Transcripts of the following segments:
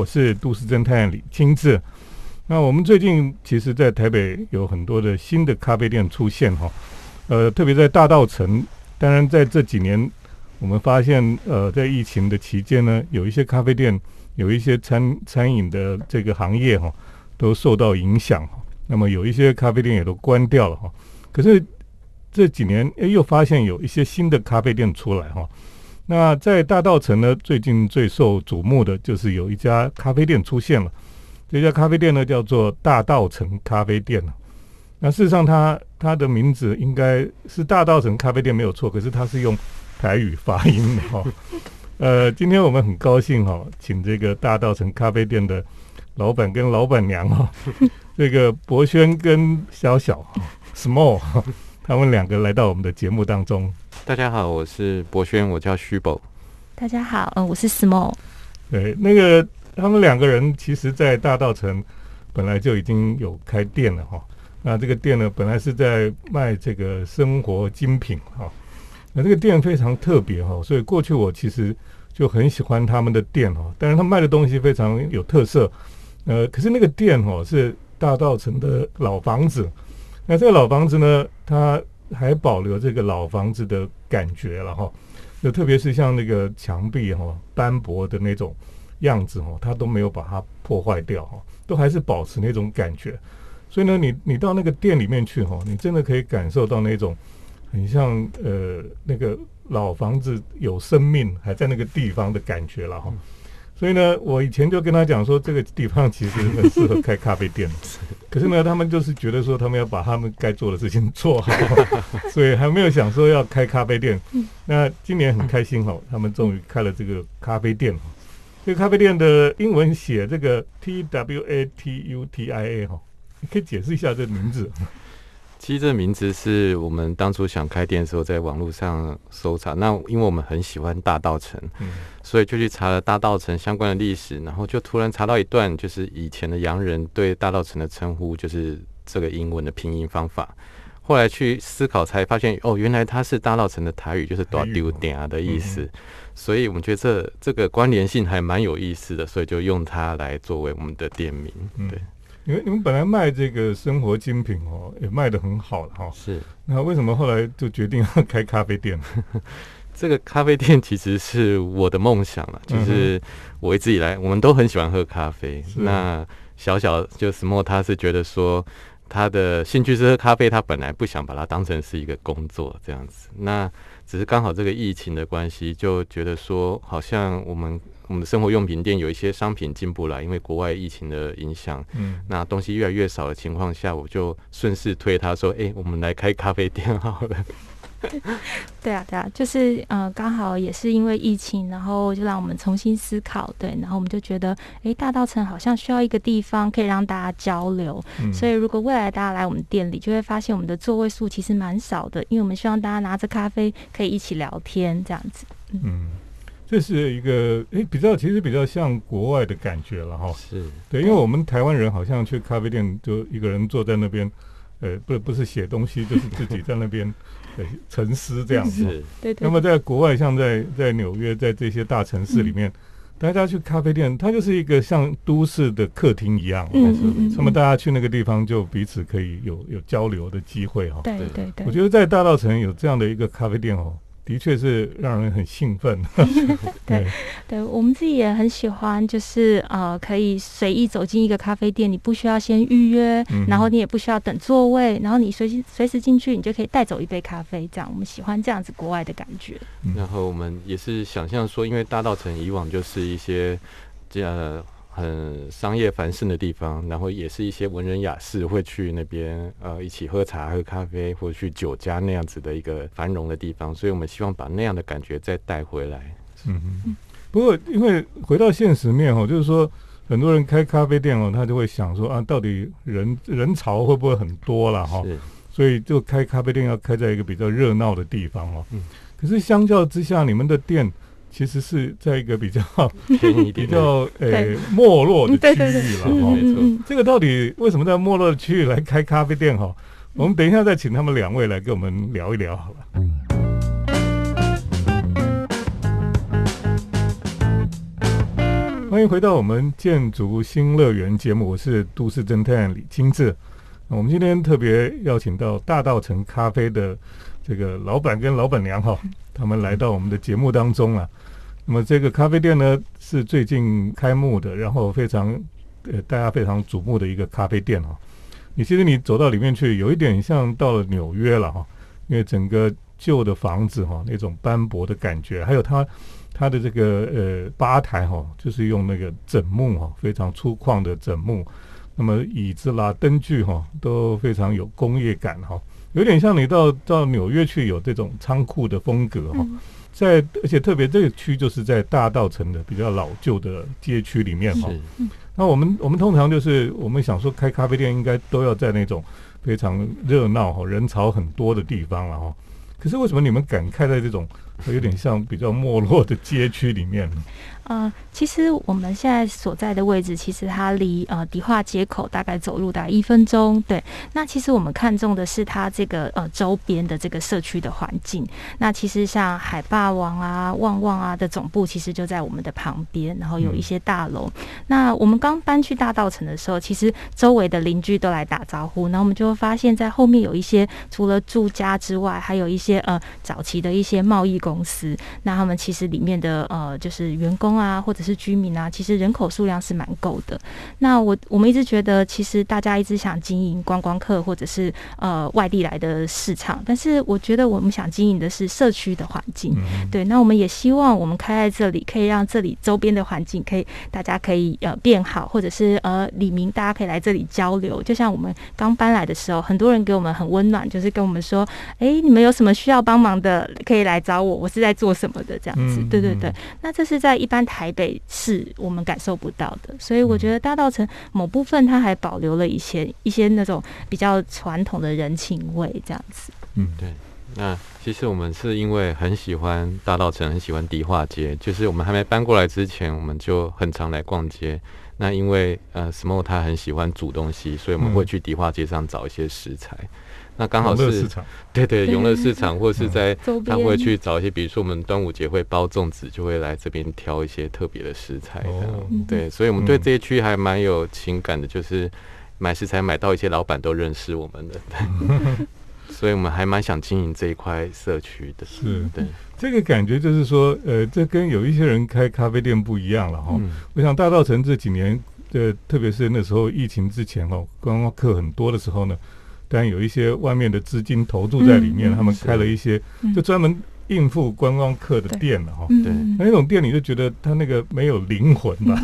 我是都市侦探李清志。那我们最近其实，在台北有很多的新的咖啡店出现哈，呃，特别在大道城。当然，在这几年，我们发现，呃，在疫情的期间呢，有一些咖啡店，有一些餐餐饮的这个行业哈，都受到影响。那么，有一些咖啡店也都关掉了哈。可是这几年，哎，又发现有一些新的咖啡店出来哈。那在大道城呢，最近最受瞩目的就是有一家咖啡店出现了。这家咖啡店呢，叫做大道城咖啡店那事实上，它它的名字应该是大道城咖啡店没有错，可是它是用台语发音的哈。呃，今天我们很高兴哈，请这个大道城咖啡店的老板跟老板娘哈，这个博轩跟小小 Small，他们两个来到我们的节目当中。大家好，我是博轩，我叫徐宝。大家好，嗯，我是 Small。对，那个他们两个人其实，在大道城本来就已经有开店了哈。那这个店呢，本来是在卖这个生活精品哈。那这个店非常特别哈，所以过去我其实就很喜欢他们的店哈。但是他卖的东西非常有特色，呃，可是那个店哈是大道城的老房子。那这个老房子呢，它还保留这个老房子的感觉了哈，就特别是像那个墙壁哈斑驳的那种样子哈，它都没有把它破坏掉哈，都还是保持那种感觉。所以呢，你你到那个店里面去哈，你真的可以感受到那种很像呃那个老房子有生命还在那个地方的感觉了哈。所以呢，我以前就跟他讲说，这个地方其实很适合开咖啡店。可是呢，他们就是觉得说，他们要把他们该做的事情做好，所以还没有想说要开咖啡店。那今年很开心哈，他们终于开了这个咖啡店。这个咖啡店的英文写这个 T W A T U T I A 哈，你可以解释一下这个名字。其实这个名字是我们当初想开店的时候，在网络上搜查。那因为我们很喜欢大道城，所以就去查了大道城相关的历史，然后就突然查到一段，就是以前的洋人对大道城的称呼，就是这个英文的拼音方法。后来去思考才发现，哦，原来它是大道城的台语，就是“多丢点啊”的意思。所以我们觉得这这个关联性还蛮有意思的，所以就用它来作为我们的店名。对。因为你们本来卖这个生活精品哦，也卖的很好了哈。是，那为什么后来就决定要开咖啡店？这个咖啡店其实是我的梦想了，就是我一直以来我们都很喜欢喝咖啡。那小小就 small，他是觉得说他的兴趣是喝咖啡，他本来不想把它当成是一个工作这样子。那只是刚好这个疫情的关系，就觉得说好像我们。我们的生活用品店有一些商品进不来，因为国外疫情的影响，嗯，那东西越来越少的情况下，我就顺势推他说：“哎，我们来开咖啡店好了。”对啊，对啊，就是呃，刚好也是因为疫情，然后就让我们重新思考，对，然后我们就觉得，哎，大道城好像需要一个地方可以让大家交流，所以如果未来大家来我们店里，就会发现我们的座位数其实蛮少的，因为我们希望大家拿着咖啡可以一起聊天这样子，嗯。这是一个诶，比较其实比较像国外的感觉了哈。是对，因为我们台湾人好像去咖啡店就一个人坐在那边，呃，不不是写东西，就是自己在那边 呃沉思这样子。对对。那么在国外，像在在纽约，在这些大城市里面，大家去咖啡店，它就是一个像都市的客厅一样。嗯嗯嗯。那么大家去那个地方，就彼此可以有有交流的机会哈。对对对。我觉得在大道城有这样的一个咖啡店哦。的确是让人很兴奋。对，对我们自己也很喜欢，就是呃，可以随意走进一个咖啡店，你不需要先预约，然后你也不需要等座位，然后你随时随时进去，你就可以带走一杯咖啡。这样，我们喜欢这样子国外的感觉。然后我们也是想象说，因为大道城以往就是一些这样。很商业繁盛的地方，然后也是一些文人雅士会去那边呃一起喝茶、喝咖啡，或者去酒家那样子的一个繁荣的地方，所以我们希望把那样的感觉再带回来。嗯嗯。不过，因为回到现实面哦，就是说很多人开咖啡店哦，他就会想说啊，到底人人潮会不会很多了哈？所以就开咖啡店要开在一个比较热闹的地方哦。嗯。可是相较之下，你们的店。其实是在一个比较 比较呃没落的区域了哈。这个到底为什么在没落的区域来开咖啡店哈？我们等一下再请他们两位来跟我们聊一聊好了。欢欢迎回到我们建筑新乐园节目，我是都市侦探李金志。我们今天特别邀请到大道城咖啡的这个老板跟老板娘哈，他们来到我们的节目当中啊。那么这个咖啡店呢是最近开幕的，然后非常呃大家非常瞩目的一个咖啡店哈。你其实你走到里面去，有一点像到了纽约了哈，因为整个旧的房子哈那种斑驳的感觉，还有它。它的这个呃吧台哈，就是用那个枕木哈，非常粗犷的枕木。那么椅子啦、灯具哈，都非常有工业感哈，有点像你到到纽约去有这种仓库的风格哈。在而且特别这个区就是在大道城的比较老旧的街区里面哈。那我们我们通常就是我们想说开咖啡店应该都要在那种非常热闹哈、人潮很多的地方了哈。可是为什么你们敢开在这种有点像比较没落的街区里面呢？呃，其实我们现在所在的位置，其实它离呃迪化街口大概走路大概一分钟。对，那其实我们看中的是它这个呃周边的这个社区的环境。那其实像海霸王啊、旺旺啊的总部，其实就在我们的旁边，然后有一些大楼。那我们刚搬去大道城的时候，其实周围的邻居都来打招呼，然后我们就会发现，在后面有一些除了住家之外，还有一些呃早期的一些贸易公司。那他们其实里面的呃就是员工。啊，或者是居民啊，其实人口数量是蛮够的。那我我们一直觉得，其实大家一直想经营观光客或者是呃外地来的市场，但是我觉得我们想经营的是社区的环境。对，那我们也希望我们开在这里，可以让这里周边的环境可以大家可以呃变好，或者是呃李明大家可以来这里交流。就像我们刚搬来的时候，很多人给我们很温暖，就是跟我们说，哎，你们有什么需要帮忙的，可以来找我，我是在做什么的这样子。对对对，那这是在一般。台北市我们感受不到的，所以我觉得大道城某部分它还保留了一些一些那种比较传统的人情味，这样子。嗯，对。那其实我们是因为很喜欢大道城，很喜欢迪化街，就是我们还没搬过来之前，我们就很常来逛街。那因为呃，Small 他很喜欢煮东西，所以我们会去迪化街上找一些食材。那刚好是 对对永乐市场，或者是在他会去找一些，比如说我们端午节会包粽子，就会来这边挑一些特别的食材这样。对，所以我们对这些区还蛮有情感的，就是买食材买到一些老板都认识我们的，所以我们还蛮想经营这一块社区的。是对这个感觉，就是说，呃，这跟有一些人开咖啡店不一样了哈。我想大道城这几年，呃，特别是那时候疫情之前哦，观光客很多的时候呢。但有一些外面的资金投注在里面，他们开了一些就专门应付观光客的店了哈。对，那种店你就觉得他那个没有灵魂吧？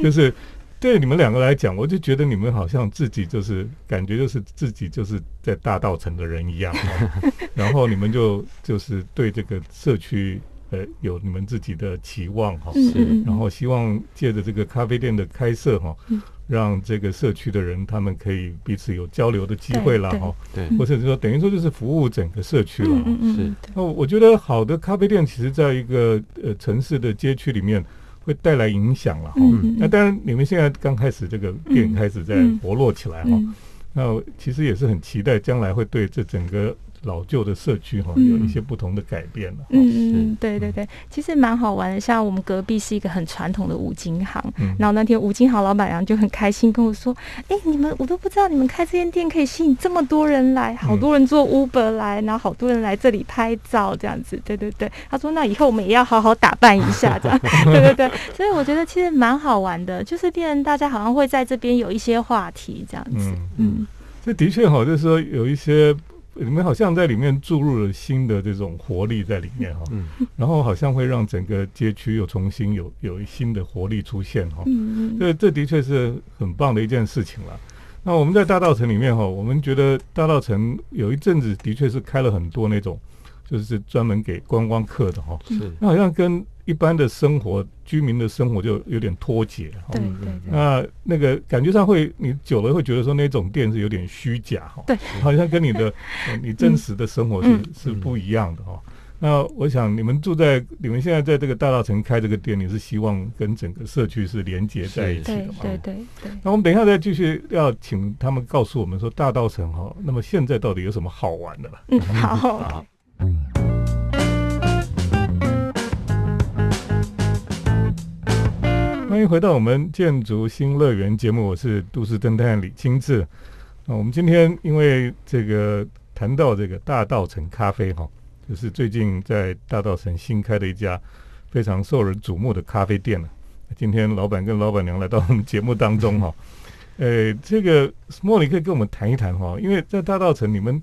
就是对你们两个来讲，我就觉得你们好像自己就是感觉就是自己就是在大道城的人一样。然后你们就就是对这个社区呃有你们自己的期望哈。是。然后希望借着这个咖啡店的开设哈。让这个社区的人，他们可以彼此有交流的机会了哈，对，或者是说，等于说就是服务整个社区了。是。那我觉得好的咖啡店，其实在一个呃城市的街区里面，会带来影响了哈。那当然，你们现在刚开始这个店开始在活络起来哈，那其实也是很期待将来会对这整个。老旧的社区哈，有一些不同的改变了。嗯嗯，对对对，其实蛮好玩的。像我们隔壁是一个很传统的五金行，嗯然后那天五金行老板娘就很开心跟我说：“哎，你们我都不知道你们开这间店可以吸引这么多人来，好多人做 Uber 来，然后好多人来这里拍照这样子。”对对对，他说：“那以后我们也要好好打扮一下这样。”对对对，所以我觉得其实蛮好玩的，就是变大家好像会在这边有一些话题这样子。嗯，这的确哈，就是说有一些。你们好像在里面注入了新的这种活力在里面哈，然后好像会让整个街区又重新有有新的活力出现哈。嗯嗯，这这的确是很棒的一件事情了。那我们在大道城里面哈，我们觉得大道城有一阵子的确是开了很多那种。就是专门给观光客的哈，是。那好像跟一般的生活居民的生活就有点脱节对对对。那那个感觉上会，你久了会觉得说那种店是有点虚假哈。对。好像跟你的 你真实的生活是是不一样的哈。那我想你们住在你们现在在这个大道城开这个店，你是希望跟整个社区是连接在一起的嘛？对对对。那我们等一下再继续要请他们告诉我们说大道城哈，那么现在到底有什么好玩的了？嗯，好。那欢迎回到我们建筑新乐园节目，我是都市侦探李清志。那我们今天因为这个谈到这个大道城咖啡哈，就是最近在大道城新开的一家非常受人瞩目的咖啡店了。今天老板跟老板娘来到我们节目当中哈，呃，这个莫里可以跟我们谈一谈哈，因为在大道城你们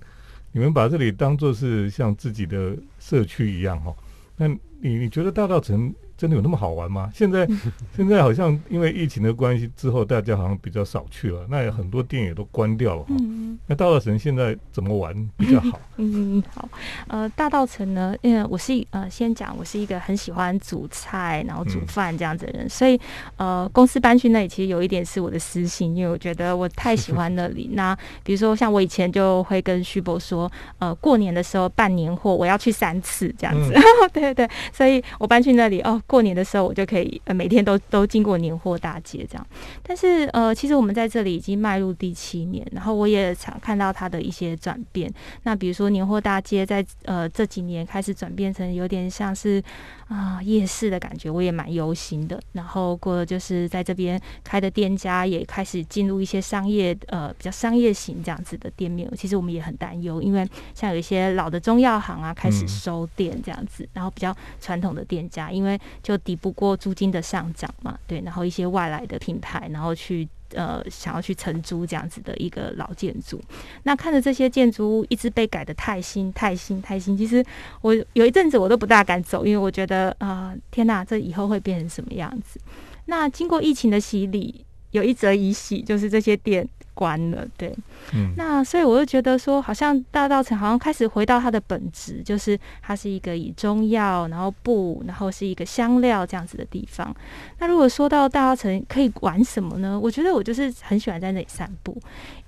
你们把这里当做是像自己的社区一样哈，那你你觉得大道城？真的有那么好玩吗？现在 现在好像因为疫情的关系之后，大家好像比较少去了。那有很多店也都关掉了。嗯，那大道城现在怎么玩比较好？嗯，好。呃，大道城呢，因为我是呃先讲，我是一个很喜欢煮菜，然后煮饭这样子的人，所以呃，公司搬去那里其实有一点是我的私心，因为我觉得我太喜欢那里。那比如说像我以前就会跟徐博说，呃，过年的时候办年货，我要去三次这样子。对对对，所以我搬去那里哦。过年的时候，我就可以呃每天都 都经过年货大街这样。但是呃，其实我们在这里已经迈入第七年，然后我也常看到它的一些转变。那比如说年货大街在呃这几年开始转变成有点像是啊夜市的感觉，我也蛮忧心的。然后过了就是在这边开的店家也开始进入一些商业呃比较商业型这样子的店面，其实我们也很担忧，因为像有一些老的中药行啊开始收店这样子，然后比较传统的店家因为就抵不过租金的上涨嘛，对，然后一些外来的品牌，然后去呃想要去承租这样子的一个老建筑，那看着这些建筑物一直被改的太新太新太新，其实我有一阵子我都不大敢走，因为我觉得啊天哪，这以后会变成什么样子？那经过疫情的洗礼，有一则一喜，就是这些店。关了，对，嗯，那所以我就觉得说，好像大道城好像开始回到它的本质，就是它是一个以中药，然后布，然后是一个香料这样子的地方。那如果说到大道城可以玩什么呢？我觉得我就是很喜欢在那里散步。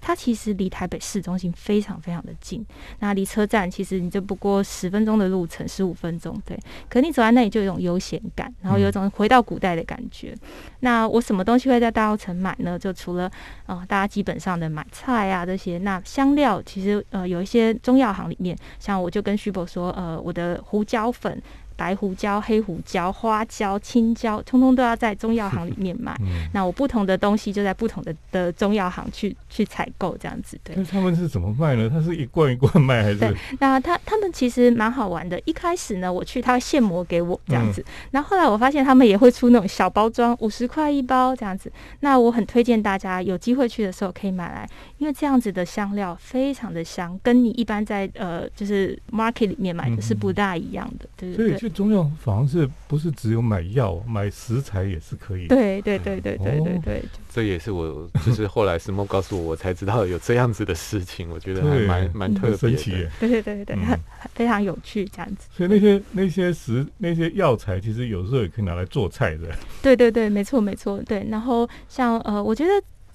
它其实离台北市中心非常非常的近，那离车站其实你就不过十分钟的路程，十五分钟，对。可你走在那里就有一种悠闲感，然后有一种回到古代的感觉。那我什么东西会在大稻城买呢？就除了呃大家基本上的买菜啊这些，那香料其实呃有一些中药行里面，像我就跟徐博说，呃我的胡椒粉。白胡椒、黑胡椒、花椒、青椒，通通都要在中药行里面买。那我不同的东西就在不同的的中药行去去采购，这样子。对。那他们是怎么卖呢？他是一罐一罐卖还是？对。那他他们其实蛮好玩的。一开始呢，我去他会现磨给我这样子。然后后来我发现他们也会出那种小包装，五十块一包这样子。那我很推荐大家有机会去的时候可以买来，因为这样子的香料非常的香，跟你一般在呃就是 market 里面买的是不大一样的，对对对。中药房是不是只有买药、买食材也是可以？对对对对对对对，这也是我就是后来石墨告诉我，我才知道有这样子的事情。我觉得还蛮蛮特别的，对对对对，很非常有趣这样子。所以那些那些食那些药材，其实有时候也可以拿来做菜的。对对对，没错没错。对，然后像呃，我觉得。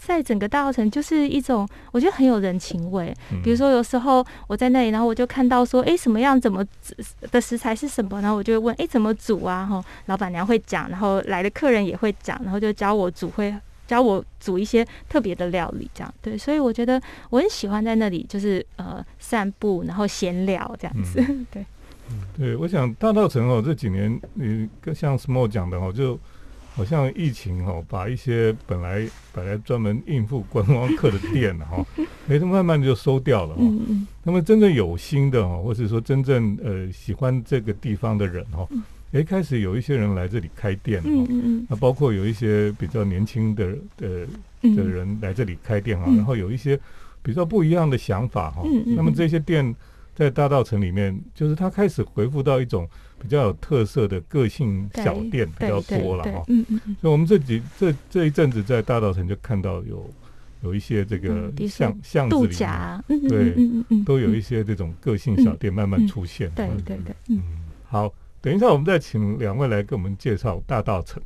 在整个大稻城，就是一种我觉得很有人情味。比如说，有时候我在那里，然后我就看到说，哎，什么样怎么的食材是什么，然后我就问，哎，怎么煮啊？哈，老板娘会讲，然后来的客人也会讲，然后就教我煮，会教我煮一些特别的料理，这样对。所以我觉得我很喜欢在那里，就是呃散步，然后闲聊这样子。对，对，我想大稻城哦，这几年你像 Small 讲的哦，就。好像疫情哈，把一些本来本来专门应付观光客的店哈，哎，慢慢的就收掉了哈。那么真正有心的哈，或者说真正呃喜欢这个地方的人哈，哎，开始有一些人来这里开店哈。那包括有一些比较年轻的呃的人来这里开店哈，然后有一些比较不一样的想法哈。那么这些店在大道城里面，就是他开始回复到一种。比较有特色的个性小店比较多了哈，嗯嗯嗯，所以我们这几这这一阵子在大道城就看到有有一些这个巷巷子里面，对，嗯嗯都有一些这种个性小店慢慢出现，对对对，嗯，好，等一下我们再请两位来给我们介绍大道城。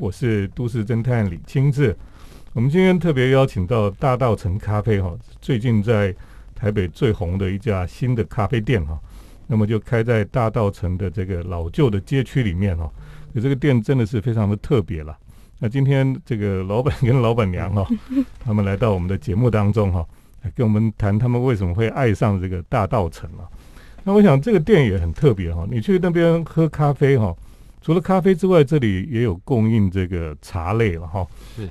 我是都市侦探李清志。我们今天特别邀请到大道城咖啡哈，最近在台北最红的一家新的咖啡店哈，那么就开在大道城的这个老旧的街区里面哈，这个店真的是非常的特别了。那今天这个老板跟老板娘哈，他们来到我们的节目当中哈，来跟我们谈他们为什么会爱上这个大道城啊。那我想这个店也很特别哈，你去那边喝咖啡哈，除了咖啡之外，这里也有供应这个茶类了哈，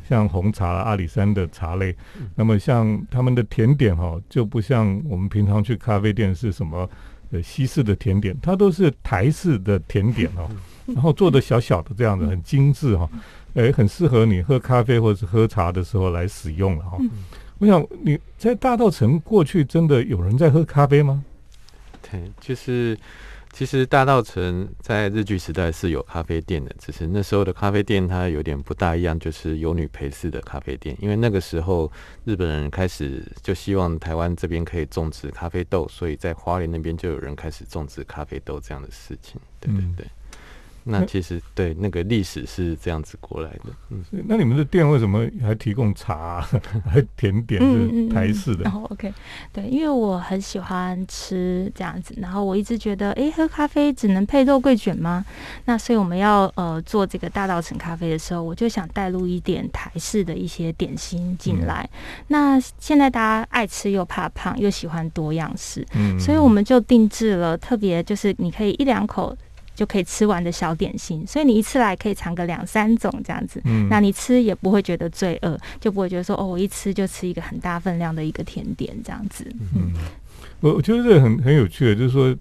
像红茶、阿里山的茶类。那么像他们的甜点哈，就不像我们平常去咖啡店是什么呃西式的甜点，它都是台式的甜点哦，然后做的小小的这样的，很精致哈，哎，很适合你喝咖啡或者是喝茶的时候来使用了哈。我想你在大道城过去真的有人在喝咖啡吗？对，就是其实大道城在日剧时代是有咖啡店的，只是那时候的咖啡店它有点不大一样，就是有女陪侍的咖啡店。因为那个时候日本人开始就希望台湾这边可以种植咖啡豆，所以在花莲那边就有人开始种植咖啡豆这样的事情。对对对。那其实对那个历史是这样子过来的，嗯，那你们的店为什么还提供茶、还甜点的台式的？然后 OK，对，因为我很喜欢吃这样子，然后我一直觉得，哎，喝咖啡只能配肉桂卷吗？那所以我们要呃做这个大道城咖啡的时候，我就想带入一点台式的一些点心进来。那现在大家爱吃又怕胖，又喜欢多样式，嗯，所以我们就定制了特别，就是你可以一两口。就可以吃完的小点心，所以你一次来可以尝个两三种这样子，嗯，那你吃也不会觉得罪恶，就不会觉得说哦，我一吃就吃一个很大分量的一个甜点这样子。嗯，我我觉得这很很有趣的，就是说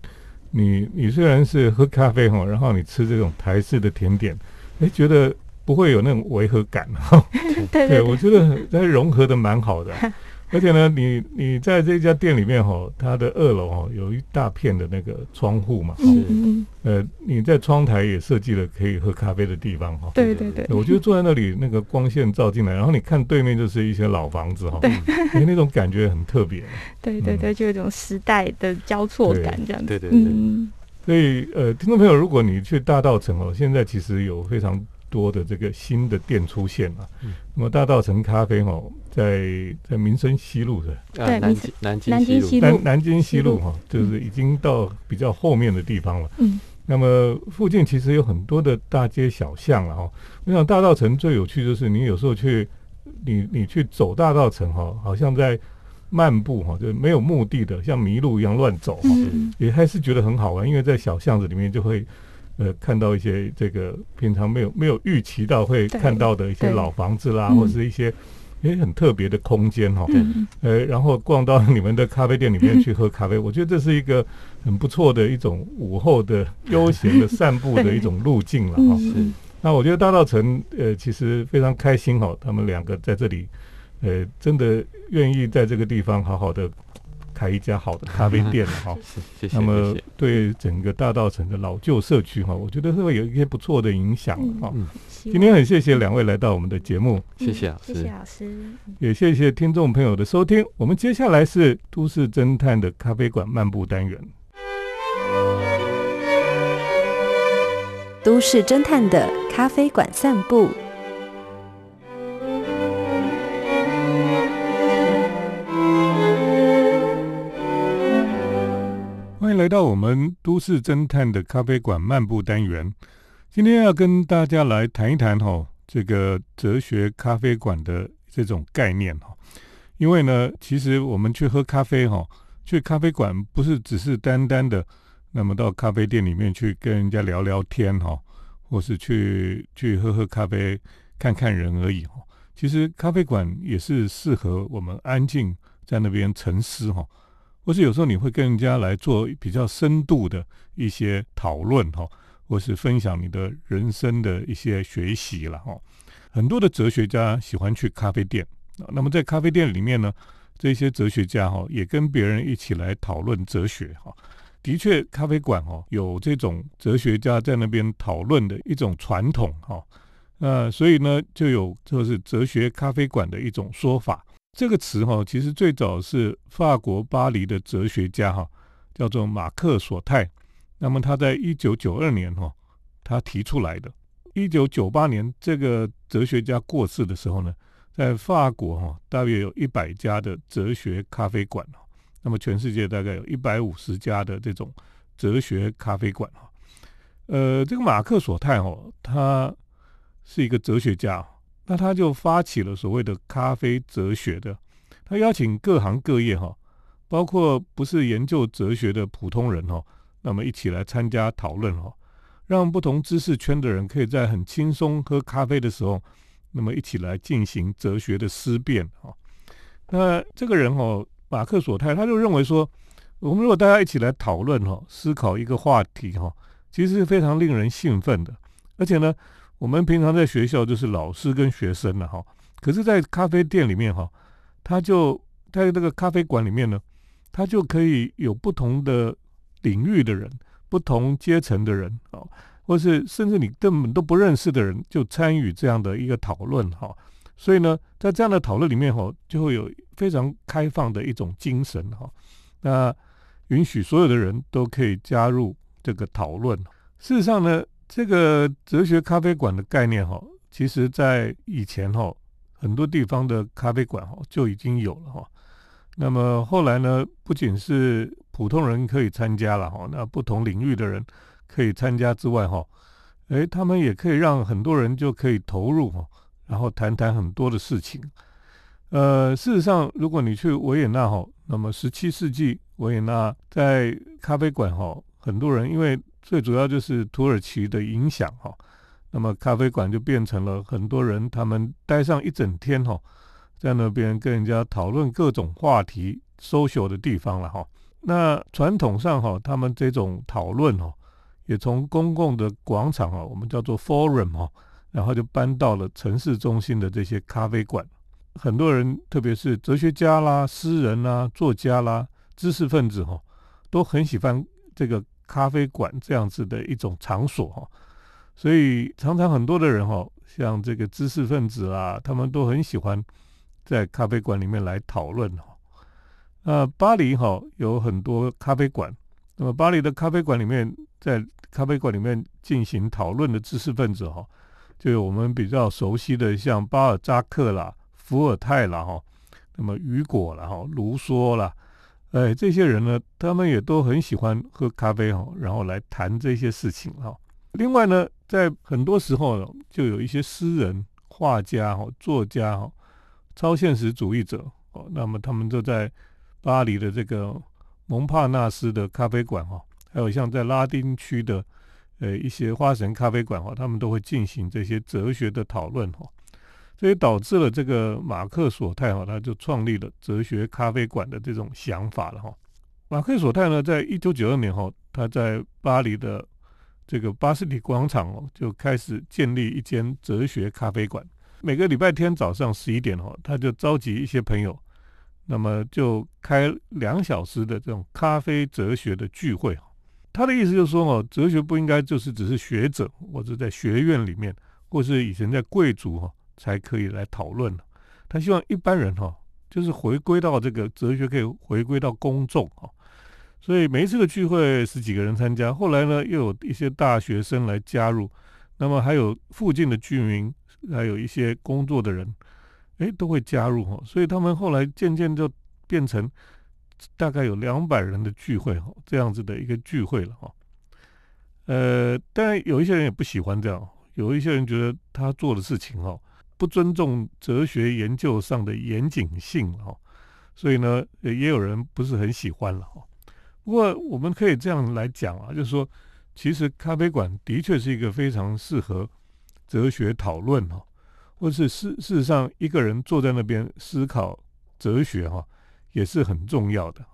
你你虽然是喝咖啡哈，然后你吃这种台式的甜点，哎，觉得不会有那种违和感哈。对对，我觉得它融合的蛮好的。而且呢，你你在这家店里面哈，它的二楼哈有一大片的那个窗户嘛，嗯嗯，呃，你在窗台也设计了可以喝咖啡的地方哈，对对对，我觉得坐在那里那个光线照进来，然后你看对面就是一些老房子哈，对，那种感觉很特别，对对对，就有一种时代的交错感这样，对对对，所以呃，听众朋友，如果你去大道城哦，现在其实有非常。多的这个新的店出现了，那么大道城咖啡吼，在在民生西路的，对，南京南京西路，南南京西路哈，就是已经到比较后面的地方了。嗯，那么附近其实有很多的大街小巷了哈。我想大道城最有趣就是你有时候去，你你去走大道城哈，好像在漫步哈，就没有目的的，像迷路一样乱走哈，也还是觉得很好玩，因为在小巷子里面就会。呃，看到一些这个平常没有没有预期到会看到的一些老房子啦，或者是一些也很特别的空间哈。呃，然后逛到你们的咖啡店里面去喝咖啡，我觉得这是一个很不错的一种午后的悠闲的散步的一种路径了哈。是。那我觉得大道城呃其实非常开心哈，他们两个在这里呃真的愿意在这个地方好好的。开一家好的咖啡店了哈，谢谢。那么对整个大道城的老旧社区哈，我觉得会有一些不错的影响哈。今天很谢谢两位来到我们的节目，谢谢老师，谢谢老师，也谢谢听众朋友的收听。我们接下来是都市侦探的咖啡馆漫步单元，都市侦探的咖啡馆散步。到我们都市侦探的咖啡馆漫步单元，今天要跟大家来谈一谈哈，这个哲学咖啡馆的这种概念哈。因为呢，其实我们去喝咖啡哈，去咖啡馆不是只是单单的那么到咖啡店里面去跟人家聊聊天哈，或是去去喝喝咖啡、看看人而已哈。其实咖啡馆也是适合我们安静在那边沉思哈。或是有时候你会跟人家来做比较深度的一些讨论哈，或是分享你的人生的一些学习了哈。很多的哲学家喜欢去咖啡店，那么在咖啡店里面呢，这些哲学家哈也跟别人一起来讨论哲学哈。的确，咖啡馆哈有这种哲学家在那边讨论的一种传统哈。那所以呢，就有就是哲学咖啡馆的一种说法。这个词哈，其实最早是法国巴黎的哲学家哈，叫做马克索泰。那么他在一九九二年哈，他提出来的。一九九八年这个哲学家过世的时候呢，在法国哈，大约有一百家的哲学咖啡馆那么全世界大概有一百五十家的这种哲学咖啡馆哈。呃，这个马克索泰哦，他是一个哲学家。那他就发起了所谓的咖啡哲学的，他邀请各行各业哈，包括不是研究哲学的普通人哈，那么一起来参加讨论哈，让不同知识圈的人可以在很轻松喝咖啡的时候，那么一起来进行哲学的思辨哈。那这个人哦，马克索泰他就认为说，我们如果大家一起来讨论哈，思考一个话题哈，其实是非常令人兴奋的。而且呢，我们平常在学校就是老师跟学生了哈，可是，在咖啡店里面哈，他就在这个咖啡馆里面呢。他就可以有不同的领域的人、不同阶层的人啊，或是甚至你根本都不认识的人，就参与这样的一个讨论哈。所以呢，在这样的讨论里面哈，就会有非常开放的一种精神哈。那允许所有的人都可以加入这个讨论。事实上呢，这个哲学咖啡馆的概念哈，其实在以前哈，很多地方的咖啡馆哈就已经有了哈。那么后来呢？不仅是普通人可以参加了哈，那不同领域的人可以参加之外哈，诶，他们也可以让很多人就可以投入哈，然后谈谈很多的事情。呃，事实上，如果你去维也纳哈，那么十七世纪维也纳在咖啡馆哈，很多人因为最主要就是土耳其的影响哈，那么咖啡馆就变成了很多人他们待上一整天哈。在那边跟人家讨论各种话题、social 的地方了哈。那传统上哈，他们这种讨论哈，也从公共的广场啊，我们叫做 forum 哈，然后就搬到了城市中心的这些咖啡馆。很多人，特别是哲学家啦、诗人啦、作家啦、知识分子哈，都很喜欢这个咖啡馆这样子的一种场所哈。所以常常很多的人哈，像这个知识分子啊，他们都很喜欢。在咖啡馆里面来讨论哈，那巴黎哈有很多咖啡馆，那么巴黎的咖啡馆里面，在咖啡馆里面进行讨论的知识分子哈，就有我们比较熟悉的像巴尔扎克啦、伏尔泰啦哈，那么雨果啦哈、卢梭啦，哎，这些人呢，他们也都很喜欢喝咖啡哈，然后来谈这些事情哈。另外呢，在很多时候，就有一些诗人、画家哈、作家哈。超现实主义者哦，那么他们就在巴黎的这个蒙帕纳斯的咖啡馆哈，还有像在拉丁区的呃一些花神咖啡馆哈，他们都会进行这些哲学的讨论哈，所以导致了这个马克索泰哈，他就创立了哲学咖啡馆的这种想法了哈。马克索泰呢，在一九九二年哈，他在巴黎的这个巴士底广场哦，就开始建立一间哲学咖啡馆。每个礼拜天早上十一点哦，他就召集一些朋友，那么就开两小时的这种咖啡哲学的聚会他的意思就是说哦，哲学不应该就是只是学者或者在学院里面，或是以前在贵族哈才可以来讨论他希望一般人哈，就是回归到这个哲学可以回归到公众哈。所以每一次的聚会十几个人参加，后来呢又有一些大学生来加入，那么还有附近的居民。还有一些工作的人，哎，都会加入哈，所以他们后来渐渐就变成大概有两百人的聚会哈，这样子的一个聚会了哈。呃，当然有一些人也不喜欢这样，有一些人觉得他做的事情哈，不尊重哲学研究上的严谨性哈，所以呢，也有人不是很喜欢了哈。不过我们可以这样来讲啊，就是说，其实咖啡馆的确是一个非常适合。哲学讨论哈，或是事事实上，一个人坐在那边思考哲学哈，也是很重要的。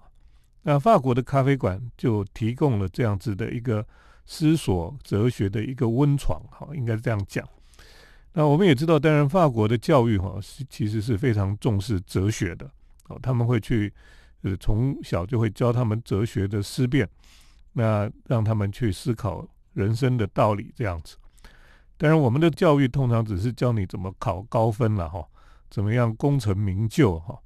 那法国的咖啡馆就提供了这样子的一个思索哲学的一个温床哈，应该是这样讲。那我们也知道，当然法国的教育哈是其实是非常重视哲学的哦，他们会去呃从小就会教他们哲学的思辨，那让他们去思考人生的道理这样子。当然，我们的教育通常只是教你怎么考高分了哈，怎么样功成名就哈。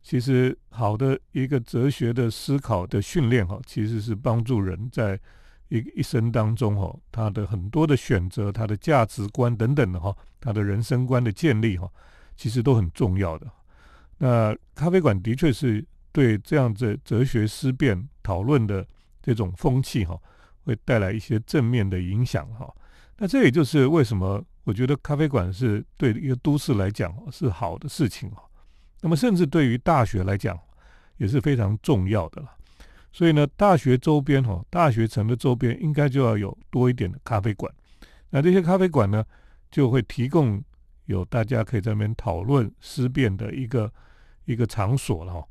其实，好的一个哲学的思考的训练哈，其实是帮助人在一一生当中哈，他的很多的选择、他的价值观等等的哈，他的人生观的建立哈，其实都很重要的。那咖啡馆的确是对这样子哲学思辨讨论的这种风气哈，会带来一些正面的影响哈。那这也就是为什么我觉得咖啡馆是对一个都市来讲是好的事情哈那么甚至对于大学来讲，也是非常重要的了。所以呢，大学周边哈，大学城的周边应该就要有多一点的咖啡馆。那这些咖啡馆呢，就会提供有大家可以在那边讨论思辨的一个一个场所了哈。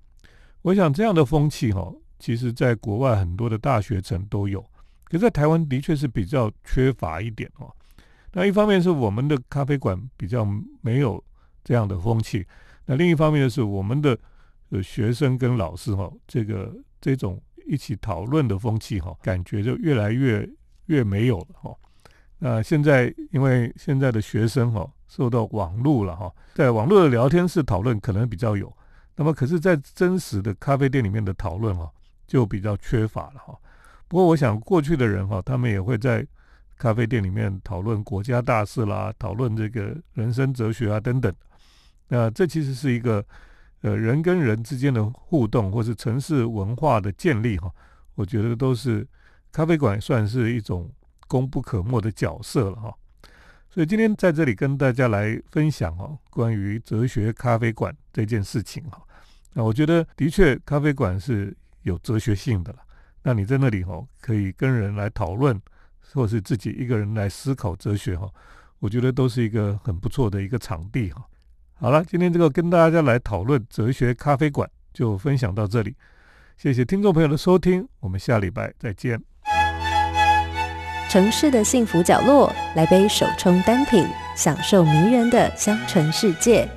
我想这样的风气哈，其实在国外很多的大学城都有，可在台湾的确是比较缺乏一点哦。那一方面是我们的咖啡馆比较没有这样的风气，那另一方面是我们的呃学生跟老师哈，这个这种一起讨论的风气哈，感觉就越来越越没有了哈。那现在因为现在的学生哈受到网络了哈，在网络的聊天室讨论可能比较有，那么可是，在真实的咖啡店里面的讨论哈就比较缺乏了哈。不过我想过去的人哈，他们也会在。咖啡店里面讨论国家大事啦，讨论这个人生哲学啊等等，那这其实是一个呃人跟人之间的互动，或是城市文化的建立哈。我觉得都是咖啡馆算是一种功不可没的角色了哈。所以今天在这里跟大家来分享哦，关于哲学咖啡馆这件事情哈。那我觉得的确咖啡馆是有哲学性的了。那你在那里哦，可以跟人来讨论。或是自己一个人来思考哲学哈，我觉得都是一个很不错的一个场地哈。好了，今天这个跟大家来讨论哲学咖啡馆就分享到这里，谢谢听众朋友的收听，我们下礼拜再见。城市的幸福角落，来杯手冲单品，享受迷人的香醇世界。